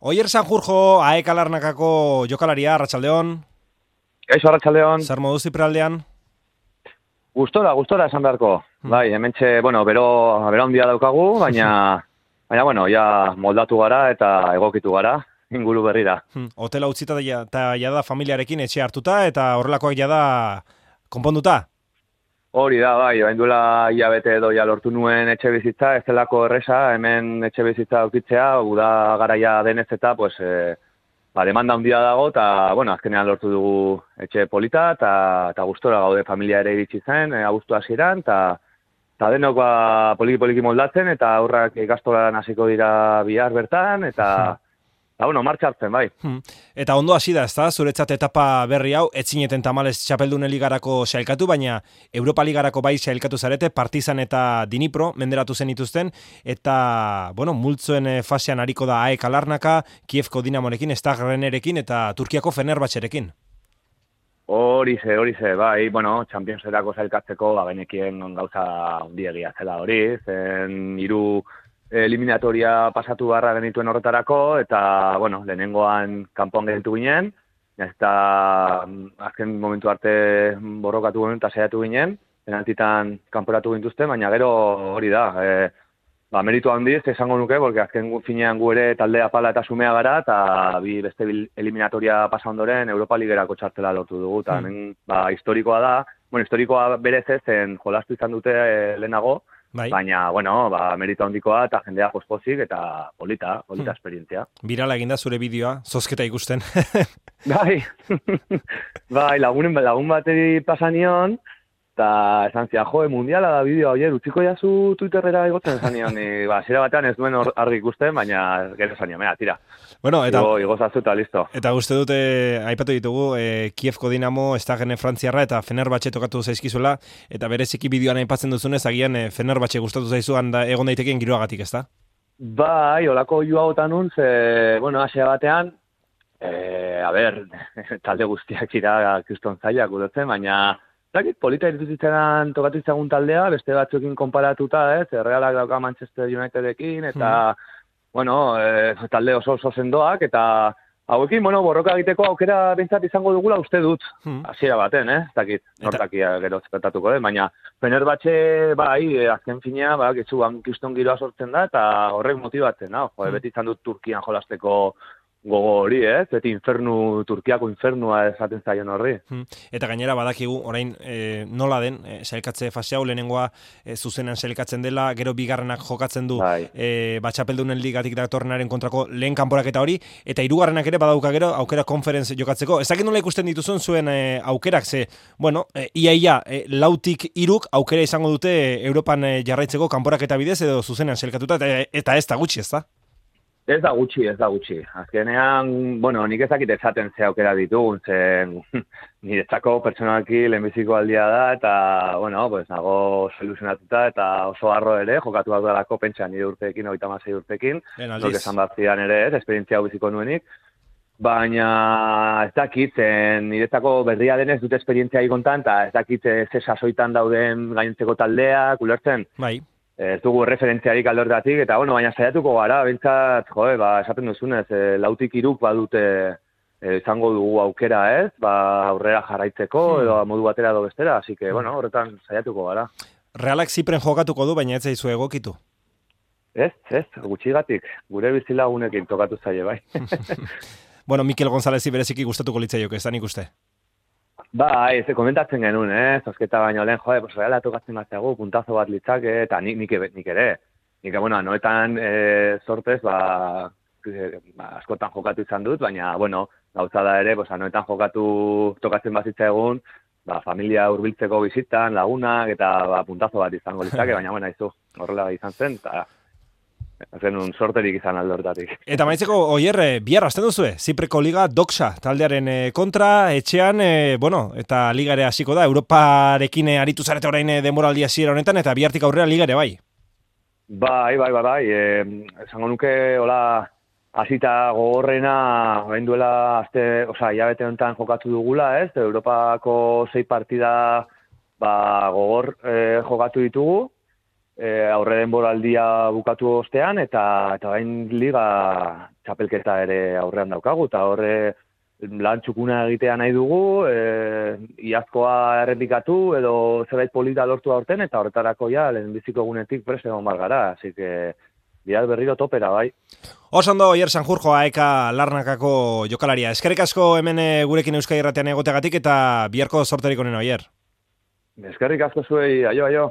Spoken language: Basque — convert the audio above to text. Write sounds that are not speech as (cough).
Oier Sanjurjo, aek alarnakako jokalaria, Arratxaldeon. Eixo, Arratxaldeon. Zer modu zipraldean? Gustora, gustora esan beharko. Hmm. Bai, hemen bueno, bero, bero handia daukagu, baina, (laughs) baina, bueno, ja moldatu gara eta egokitu gara, inguru berrira. Hmm. Hotela utzita da, eta jada familiarekin etxe hartuta, eta horrelakoak jada konponduta? Hori da, bai, bain duela hilabete edo ja lortu nuen etxe bizitza, ez delako erresa, hemen etxe bizitza aukitzea, guda garaia denez eta, pues, e, ba, demanda handia dago, eta, bueno, azkenean lortu dugu etxe polita, eta, eta gustora gaude familia ere iritsi zen, e, abuztu hasieran, eta, eta denok ba, poliki-poliki moldatzen, eta aurrak ikastolan hasiko dira bihar bertan, eta... (laughs) Ba, bueno, martxartzen, bai. Hmm. Eta ondo hasi da, ezta? Zuretzat etapa berri hau, etzineten tamales txapeldun ligarako sailkatu, baina Europa ligarako bai sailkatu zarete, partizan eta dinipro, menderatu zen ituzten, eta, bueno, multzoen eh, fasean hariko da AEK alarnaka, Kievko dinamorekin, Stagrenerekin, eta Turkiako Fenerbatxerekin. Hori ze, hori ze, bai, bueno, Championserako sailkatzeko, ba, benekien gauza ondiegia zela hori, zen iru eliminatoria pasatu barra genituen horretarako, eta, bueno, lehenengoan kanpoan genitu ginen, eta mm, azken momentu arte borrokatu ginen eta saiatu ginen, penaltitan kanporatu gintuzte, baina gero hori da, e, ba, meritu handiz, esango nuke, porque azken finean gu ere taldea pala eta sumea gara, eta bi beste eliminatoria pasa ondoren Europa Ligerako txartela lortu dugu, eta hmm. ba, historikoa da, bueno, historikoa berez zen jolastu izan dute e, lehenago, Bai. Baina, bueno, ba, merito handikoa eta jendea jospozik eta polita, polita hmm. esperientzia. Birala eginda zure bideoa, zozketa ikusten. bai, (laughs) bai, lagunen, lagun bateri pasanion, eta esan zia, joe, mundiala da bideo, oie, utziko jazu Twitterrera egoten esan nion, ni, ba, zira batean ez duen argi ikusten, baina gero esan mea, tira. Bueno, eta... Igo, igo zazu listo. Eta guzti dute, aipatu ditugu, e, Kievko Dinamo, ez gene Frantziarra, eta Fenerbahce tokatu zaizkizuela, eta bereziki bideoan aipatzen duzunez, agian e, Fenerbahce gustatu zaizuan da egon daiteken giroagatik, ez da? Bai, olako joa otan ze, bueno, asea batean, e, a ber, (laughs) talde guztiak ira kriston zailak gudotzen, baina Zakit, polita iruditzenan tokatu izagun taldea, beste batzuekin konparatuta, ez, errealak dauka Manchester Unitedekin, eta, hmm. bueno, e, talde oso oso sendoak, eta hauekin, bueno, borroka egiteko aukera bintzat izango dugula uste dut, hmm. hasiera baten, eh, zakit, nortakia gero zepetatuko, eh? baina, pener batxe, bai, azken finea, ba, getxu, kiston giroa sortzen da, eta horrek motibatzen, no? jo, hmm. beti izan dut Turkian jolasteko gogo hori, ez? Eh? infernu, Turkiako infernua esaten zaion horri. Hmm. Eta gainera badakigu, orain e, nola den, e, sailkatze fase hau lehenengoa e, zuzenan sailkatzen dela, gero bigarrenak jokatzen du bai. e, batxapeldunen ligatik datorrenaren kontrako lehen kanporak eta hori, eta hirugarrenak ere badauka gero aukera konferenz jokatzeko. Ezakit nola ikusten dituzun zuen e, aukerak, ze, bueno, e, ia ia, e, lautik iruk aukera izango dute Europan e, jarraitzeko kanporak eta bidez edo zuzenan sailkatuta, eta, eta ez da gutxi, ez da? Ez da gutxi, ez da gutxi. Azkenean, bueno, nik ezakit ezaten ze aukera ditugun, zen (laughs) niretzako pertsonalki lehenbiziko aldia da, eta, bueno, pues, nago soluzionatuta, eta oso harro ere, jokatu bat dalako pentsa nire urteekin, oita masei urteekin, nok esan bat zidan ere, ez, esperientzia hau biziko nuenik, baina ez dakit, zen niretzako berria denez dute esperientzia ikontan, eta ez dakit ze sasoitan dauden gaintzeko taldea, kulertzen? Bai ez dugu referentziarik aldortatik, eta bueno, baina saiatuko gara, bintzat, joe, ba, esaten duzunez, e, lautik iruk badute e, izango dugu aukera ez, ba, aurrera jarraitzeko, hmm. edo modu batera edo bestera, así que, bueno, horretan saiatuko gara. Realak zipren jokatuko du, baina ez zaizu egokitu? Ez, ez, gutxigatik, gure bizilagunekin tokatu zaie, bai. (laughs) bueno, Mikel González bereziki gustatuko litzaiok, ez da nik uste? Ba, ez, komentatzen genuen, eh? Zosketa baino lehen, joe, pues, reala tokatzen bat puntazo bat litzake, eta nik, nik, nik ere. Nik, bueno, noetan e, sortez, ba, e, ba, askotan jokatu izan dut, baina, bueno, gauza da ere, pues, noetan jokatu tokatzen bazitza egun, ba, familia hurbiltzeko bizitan, lagunak, eta ba, puntazo bat izango litzake, (laughs) baina, bueno, izu, horrela izan zen, eta Hazen un sorterik izan aldortatik. Eta maitzeko, oier, eh, bihar azten duzue, Zipreko Liga Doxa, taldearen eh, kontra, etxean, e, bueno, eta ligare hasiko da, Europarekin aritu zarete orain demoraldia zira honetan, eta bihartik aurrera ligare bai? Bai, bai, bai, bai, e, esango nuke, hola, hasita gogorrena, hain duela, azte, oza, bete honetan jokatu dugula, ez, Europako zei partida, ba, gogor e, jokatu ditugu, e, aurre denboraldia bukatu ostean, eta eta bain liga txapelketa ere aurrean daukagu, eta horre lan txukuna egitea nahi dugu, e, iazkoa errepikatu, edo zerbait polita lortu aurten, eta horretarako ja, lehen biziko egunetik preste egon gara, así que bihar berriro topera, bai. Osondo, Oier Sanjurjoa, eka larnakako jokalaria. Eskerrik asko hemen eh, gurekin Euskadi Erratean egotegatik eta biharko sorterik onen, Oier. Eskerrik asko zuei, aio, aio.